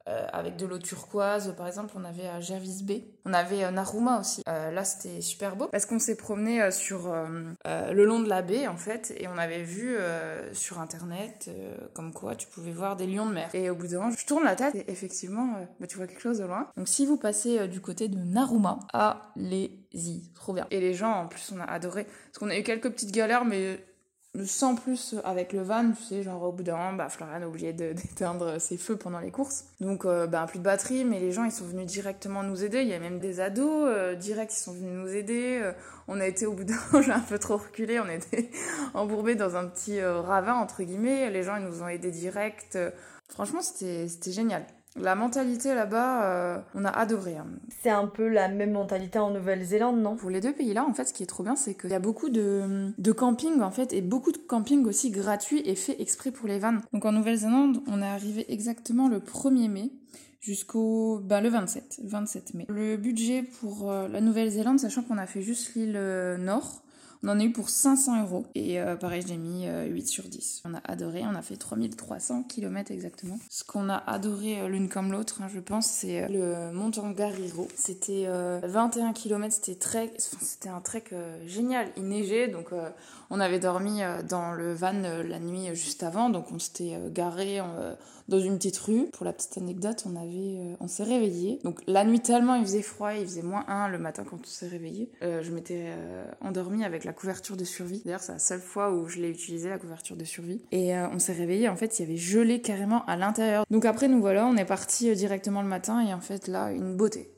euh, avec de l'eau turquoise. Par exemple, on avait à Jervis Bay. On avait euh, Naruma aussi. Euh, là, c'était super beau parce qu'on s'est promené sur le long de la baie en fait et on avait vu sur internet comme quoi tu pouvais voir des lions de mer. Et au bout d'un moment, je tourne la tête et effectivement, bah, tu vois quelque chose de loin. Donc si vous passez du côté de Naruma, allez-y, trop bien. Et les gens, en plus, on a adoré parce qu'on a eu quelques petites galères, mais sans plus avec le van, tu sais, genre au bout d'un moment, bah, Florian a oublié d'éteindre ses feux pendant les courses. Donc, euh, bah, plus de batterie, mais les gens, ils sont venus directement nous aider. Il y a même des ados euh, direct, ils sont venus nous aider. Euh, on a été au bout d'un moment, j'ai un peu trop reculé, on était embourbés dans un petit ravin, entre guillemets. Les gens, ils nous ont aidés direct. Franchement, c'était génial. La mentalité là-bas, euh, on a adoré. Hein. C'est un peu la même mentalité en Nouvelle-Zélande, non? Pour les deux pays-là, en fait, ce qui est trop bien, c'est qu'il y a beaucoup de, de camping, en fait, et beaucoup de camping aussi gratuits et fait exprès pour les vannes. Donc en Nouvelle-Zélande, on est arrivé exactement le 1er mai jusqu'au ben, le 27, 27 mai. Le budget pour euh, la Nouvelle-Zélande, sachant qu'on a fait juste l'île euh, nord, On en a eu pour 500 euros. Et euh, pareil, j'ai mis 8 sur 10. On a adoré, on a fait 3300 km exactement. Ce qu'on a adoré l'une comme l'autre, hein, je pense, c'est le Montangariro. C'était 21 km, c'était très, c'était un trek génial. Il neigeait, donc on avait dormi dans le van la nuit juste avant, donc on s'était garé dans une petite rue. Pour la petite anecdote, on avait, euh, on s'est réveillé. Donc la nuit tellement il faisait froid, il faisait moins 1 le matin quand on s'est réveillé. Euh, je m'étais euh, endormie avec la couverture de survie. D'ailleurs, c'est la seule fois où je l'ai utilisé la couverture de survie. Et on s'est réveillé. En fait, il y avait gelé carrément à l'intérieur. Donc après, nous voilà, on est parti directement le matin et en fait là, une beauté.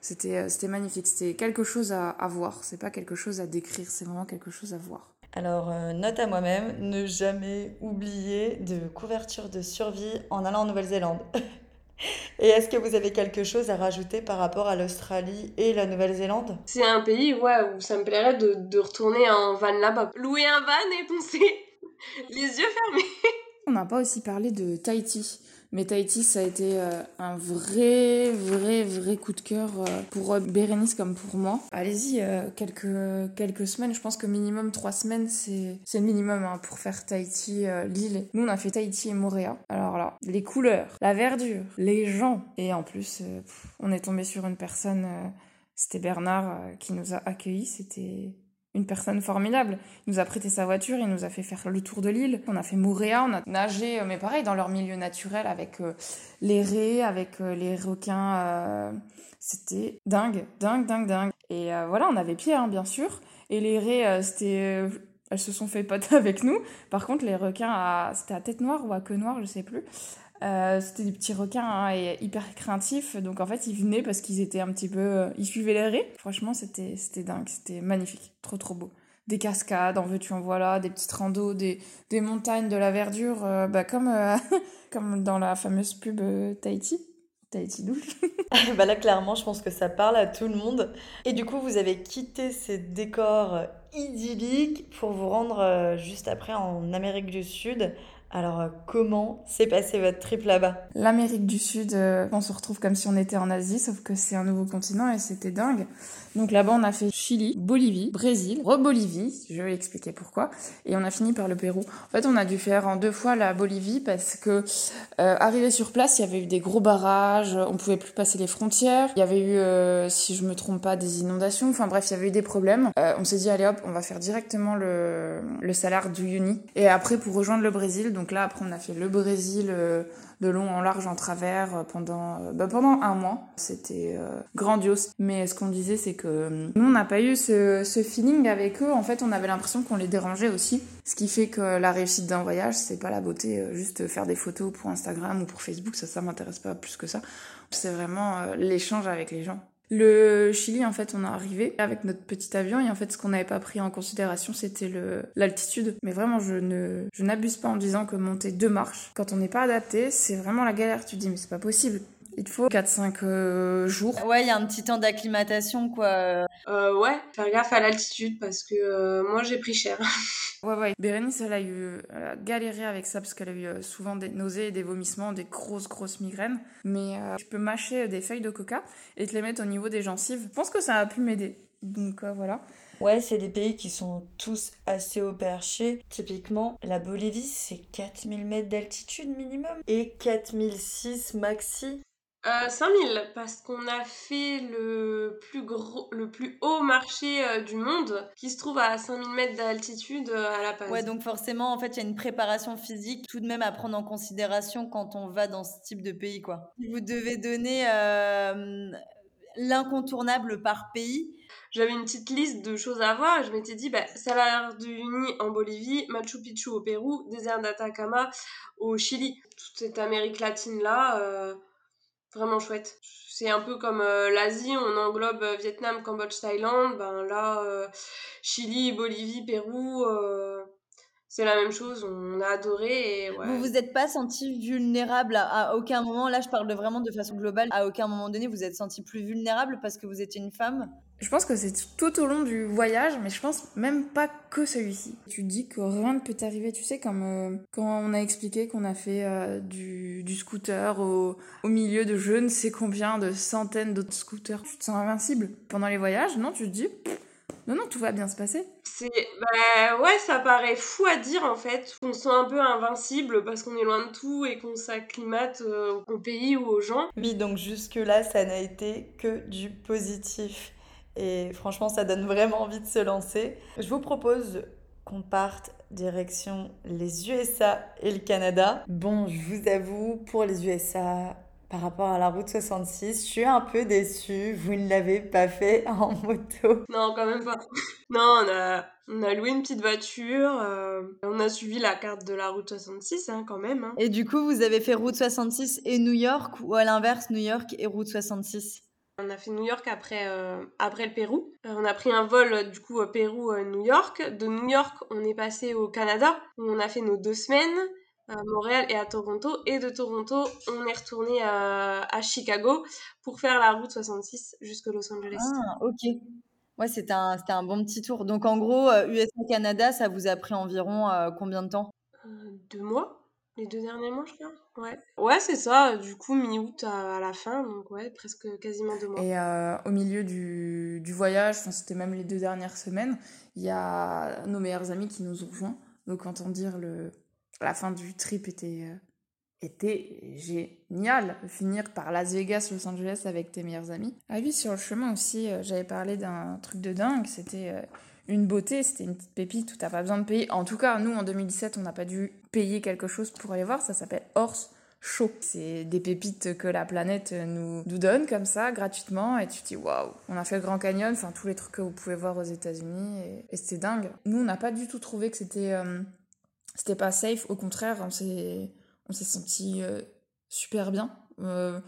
C'était, c'était magnifique. C'était quelque chose à, à voir. C'est pas quelque chose à décrire. C'est vraiment quelque chose à voir. Alors, euh, note à moi-même, ne jamais oublier de couverture de survie en allant en Nouvelle-Zélande. Et est-ce que vous avez quelque chose à rajouter par rapport à l'Australie et la Nouvelle-Zélande? C'est un pays ouais, où ça me plairait de, de retourner en van là-bas. Louer un van et poncer les yeux fermés. On n'a pas aussi parlé de Tahiti. Mais Tahiti, ça a été euh, un vrai, vrai, vrai coup de cœur euh, pour euh, Bérénice comme pour moi. Allez-y, quelques, semaines, je pense que minimum trois semaines, c'est le minimum hein, pour faire Tahiti, l'île. Nous, on a fait Tahiti et Moréa. Alors là, les couleurs, la verdure, les gens. Et en plus, on est tombé sur une personne, c'était Bernard qui nous a accueillis. C'était une personne formidable. Il nous a prêté sa voiture, il nous a fait faire le tour de l'île. On a fait Mouréa, on a nagé, euh, mais pareil, dans leur milieu naturel avec euh, les raies, avec euh, les requins. C'était dingue, dingue, dingue, dingue. Et voilà, on avait pied, hein, bien sûr. Et les raies, c'était... elles se sont fait potes avec nous. Par contre, les requins, c'était à tête noire ou à queue noire, je sais plus. Euh, c'était des petits requins hein, et hyper craintifs. Donc en fait, ils venaient parce qu'ils étaient un petit peu. Euh, ils suivaient les raies. Franchement, c'était dingue. C'était magnifique. Trop, trop beau. Des cascades, en veux-tu, en voilà, des petites randos, des, des montagnes, de la verdure, euh, bah, comme, comme dans la fameuse pub Tahiti. Tahiti douche. bah là, clairement, je pense que ça parle à tout le monde. Et du coup, vous avez quitté ces décors idylliques pour vous rendre juste après en Amérique du Sud alors, euh, comment s'est passé votre trip là-bas? L'Amérique du Sud, euh, on se retrouve comme si on était en Asie, sauf que c'est un nouveau continent et c'était dingue. Donc là-bas, on a fait Chili, Bolivie, Brésil, re-Bolivie, je vais expliquer pourquoi, et on a fini par le Pérou. En fait, on a dû faire en deux fois la Bolivie parce que, euh, arrivé sur place, il y avait eu des gros barrages, on pouvait plus passer les frontières, il y avait eu, euh, si je me trompe pas, des inondations, enfin bref, il y avait eu des problèmes. on s'est dit, allez hop, on va faire directement le, le salaire du Uni. Et après, pour rejoindre le Brésil, là, après, on a fait le Brésil euh, de long en large en travers euh, pendant, euh, bah, pendant un mois. C'était grandiose. Mais ce qu'on disait, c'est que nous, on n'a pas eu ce, ce, feeling avec eux. En fait, on avait l'impression qu'on les dérangeait aussi. Ce qui fait que la réussite d'un voyage, c'est pas la beauté, juste faire des photos pour Instagram ou pour Facebook. Ça, ça m'intéresse pas plus que ça. C'est vraiment l'échange avec les gens. Le Chili, en fait, on est arrivé avec notre petit avion et en fait, ce qu'on n'avait pas pris en considération, c'était l'altitude. Mais vraiment, je ne je n'abuse pas en disant que monter deux marches, quand on n'est pas adapté, c'est vraiment la galère. Tu te dis, mais c'est pas possible. Il te faut 4-5 euh, jours. Ouais, il y a un petit temps d'acclimatation, quoi. Euh, ouais, faire gaffe à l'altitude parce que euh, moi j'ai pris cher. ouais, ouais. Bérénice, elle a eu elle a galéré avec ça parce qu'elle a eu euh, souvent des nausées, des vomissements, des grosses, grosses migraines. Mais tu peux mâcher des feuilles de coca et te les mettre au niveau des gencives. Je pense que ça a pu m'aider. Donc voilà. Ouais, c'est des pays qui sont tous assez haut perché. Typiquement, la Bolivie, c'est 4000 mètres d'altitude minimum et 4006 maxi. Euh, 5000 parce qu'on a fait le plus gros, le plus haut marché euh, du monde qui se trouve à 5000 mètres d'altitude euh, à La Paz. Ouais, donc forcément, en fait, il y a une préparation physique tout de même à prendre en considération quand on va dans ce type de pays, quoi. Vous devez donner euh, l'incontournable par pays. J'avais une petite liste de choses à voir et je m'étais dit, bah, Salar du Uni en Bolivie, Machu Picchu au Pérou, désert d'Atacama au Chili. Toute cette Amérique latine là vraiment chouette. C'est un peu comme euh, l'Asie, on englobe euh, Vietnam, Cambodge, Thaïlande, ben là, euh, Chili, Bolivie, Pérou, c'est la même chose, on a adoré. Et, Vous vous êtes pas senti vulnérable à, aucun moment, là je parle vraiment de façon globale, à aucun moment donné vous êtes senti plus vulnérable parce que vous étiez une femme? Je pense que c'est tout au long du voyage, mais je pense même pas que celui-ci. Tu dis que rien ne peut t'arriver, tu sais, comme euh, quand on a expliqué qu'on a fait euh, du, du, scooter au, au, milieu de je ne sais combien de centaines d'autres scooters. Tu te sens invincible. Pendant les voyages, non, tu te dis, Non, non, tout va bien se passer. C'est, bah ouais, ça paraît fou à dire en fait. On se sent un peu invincible parce qu'on est loin de tout et qu'on s'acclimate euh, au pays ou aux gens. Oui, donc jusque-là, ça n'a été que du positif. Et franchement, ça donne vraiment envie de se lancer. Je vous propose qu'on parte direction les USA et le Canada. Bon, je vous avoue, pour les USA, par rapport à la route 66, je suis un peu déçue. Vous ne l'avez pas fait en moto. Non, quand même pas. Non, on a, on a loué une petite voiture. euh, on a suivi la carte de la route 66 hein, quand même. hein. Et du coup, vous avez fait route 66 et New York ou à l'inverse, New York et route 66 On a fait New York après, euh, après le Pérou. Euh, on a pris un vol du coup Pérou-New York. De New York, on est passé au Canada où on a fait nos deux semaines à Montréal et à Toronto. Et de Toronto, on est retourné à, à Chicago pour faire la route 66 jusqu'à Los Angeles. Ah, ok. Ouais, c'était un, c'était un bon petit tour. Donc en gros, euh, USA-Canada, ça vous a pris environ euh, combien de temps? Euh, deux mois Les deux derniers mois, je crois. Ouais, ouais c'est ça. Du coup, mi-août à, à la fin. Donc ouais, presque quasiment deux mois. Et euh, au milieu du, du voyage, enfin, c'était même les deux dernières semaines, il y a nos meilleurs amis qui nous ont rejoints. Donc, entend dire le, la fin du trip était, euh, était génial. Finir par Las Vegas, Los Angeles avec tes meilleurs amis. Ah oui, sur le chemin aussi, euh, j'avais parlé d'un truc de dingue. C'était euh, une beauté, c'était une petite pépite où t'as pas besoin de payer. En tout cas, nous, en 2017, on n'a pas dû payer quelque chose pour aller voir. Ça s'appelle Horse chaud. C'est des pépites que la planète nous, nous donne comme ça, gratuitement, et tu te dis waouh, on a fait le Grand Canyon, enfin tous les trucs que vous pouvez voir aux États-Unis, et, c'était dingue. Nous, on n'a pas du tout trouvé que c'était c'était pas safe, au contraire, on s'est on senti euh, super bien. Euh,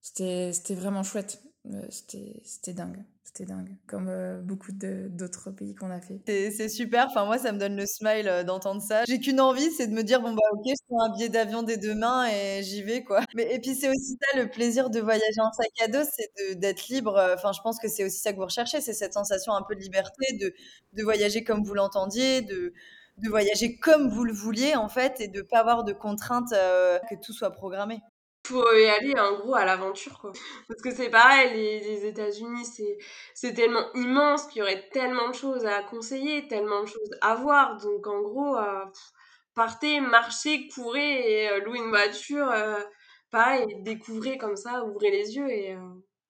c'était vraiment chouette. Euh, c'était dingue. C'était dingue. Comme beaucoup d'autres pays qu'on a fait. C'est super. Enfin, moi, ça me donne le smile d'entendre ça. J'ai qu'une envie, c'est de me dire, bon, bah, ok, je prends un billet d'avion des deux mains et j'y vais, quoi. Mais, et puis, c'est aussi ça, le plaisir de voyager en sac à dos, c'est d'être libre. Enfin, je pense que c'est aussi ça que vous recherchez, c'est cette sensation un peu de liberté, de, de voyager comme vous l'entendiez, de, de voyager comme vous le vouliez, en fait, et de pas avoir de contraintes, euh, que tout soit programmé. faut y aller en gros à l'aventure quoi parce que c'est pareil les, les États-Unis c'est c'est tellement immense qu'il y aurait tellement de choses à conseiller tellement de choses à voir donc en gros euh, partez marchez courez et euh, louez une voiture pareil découvrez comme ça ouvrez les yeux et,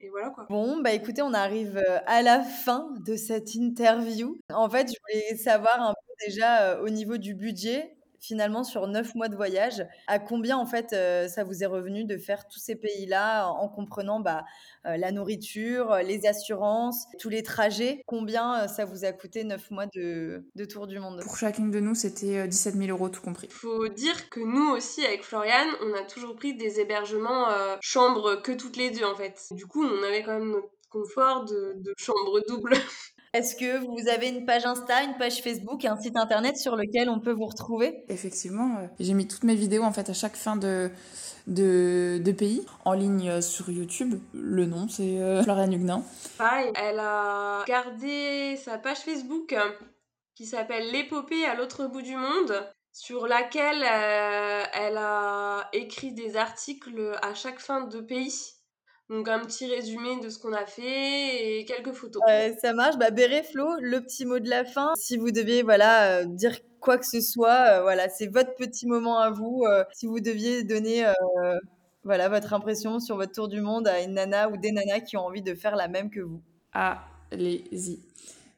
et voilà quoi Bon, bah écoutez, on arrive à la fin de cette interview. En fait, je voulais savoir un peu déjà euh, au niveau du budget, finalement sur neuf mois de voyage, à combien en fait euh, ça vous est revenu de faire tous ces pays-là en en comprenant bah, euh, la nourriture, les assurances, tous les trajets? Combien euh, ça vous a coûté neuf mois de, de tour du monde? Pour chacune de nous, c'était euh, 17 000 euros tout compris. faut dire que nous aussi avec Floriane on a toujours pris des hébergements euh, chambres que toutes les deux en fait du coup on avait quand même notre confort de, de chambre double Est-ce que vous avez une page Insta, une page Facebook, un site internet sur lequel on peut vous retrouver? Effectivement, euh, j'ai mis toutes mes vidéos en fait à chaque fin de, de, de pays en ligne euh, sur YouTube. Le nom c'est euh, Florian Huguenin. Pareil, elle a gardé sa page Facebook euh, qui s'appelle L'épopée à l'autre bout du monde, sur laquelle euh, elle a écrit des articles à chaque fin de pays. Donc un petit résumé de ce qu'on a fait et quelques photos. Ouais, ça marche. Bah, Béré, Flo, le petit mot de la fin. Si vous deviez voilà, euh, dire quoi que ce soit, euh, voilà, c'est votre petit moment à vous. euh, si vous deviez donner euh, voilà, votre impression sur votre tour du monde à une nana ou des nanas qui ont envie de faire la même que vous. Allez-y.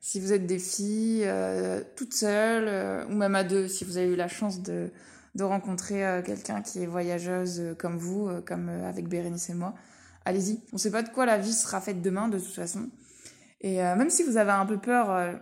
Si vous êtes des filles euh, toutes seules euh, ou même à deux, si vous avez eu la chance de, de rencontrer euh, quelqu'un qui est voyageuse euh, comme vous, euh, comme euh, avec Bérénice et moi, allez-y. On sait pas de quoi la vie sera faite demain de toute façon. Et euh, même si vous avez un peu peur, euh,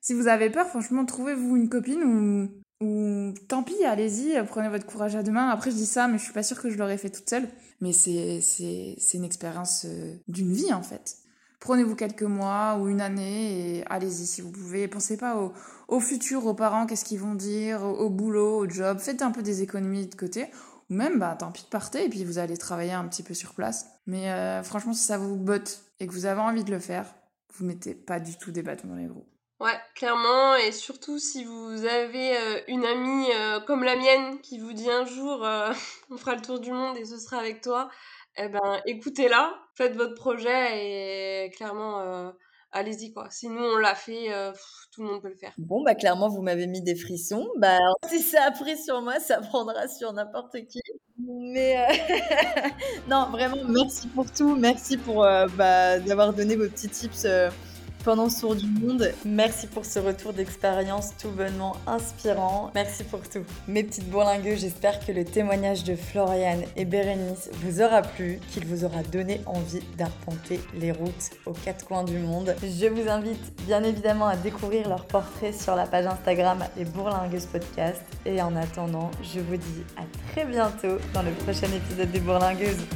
si vous avez peur, franchement, trouvez-vous une copine ou, tant pis, allez-y, euh, prenez votre courage à deux mains. Après, je dis ça, mais je suis pas sûre que je l'aurais fait toute seule. Mais c'est, c'est, c'est une expérience d'une vie, en fait. Prenez-vous quelques mois ou une année et allez-y si vous pouvez. Pensez pas au, futur, aux parents, qu'est-ce qu'ils vont dire, au boulot, au job. Faites un peu des économies de côté. Ou même, bah, tant pis, partez et puis vous allez travailler un petit peu sur place. Mais euh, franchement, si ça vous botte et que vous avez envie de le faire, vous mettez pas du tout des bâtons dans les roues. Ouais, clairement, et surtout si vous avez euh, une amie euh, comme la mienne qui vous dit un jour on fera le tour du monde et ce sera avec toi, eh ben écoutez-la, faites votre projet et clairement allez-y quoi. Si nous on l'a fait, tout le monde peut le faire. Bon, bah clairement, vous m'avez mis des frissons. Bah, si ça a pris sur moi, ça prendra sur n'importe qui. Mais non, vraiment, merci pour tout. Merci pour bah, d'avoir donné vos petits tips pendant ce tour du monde. Merci pour ce retour d'expérience tout bonnement inspirant. Merci pour tout. Mes petites bourlingueuses, j'espère que le témoignage de Floriane et Bérénice vous aura plu, qu'il vous aura donné envie d'arpenter les routes aux quatre coins du monde. Je vous invite bien évidemment à découvrir leurs portraits sur la page Instagram Les Bourlingueuses Podcast. Et en attendant, je vous dis à très bientôt dans le prochain épisode des Bourlingueuses.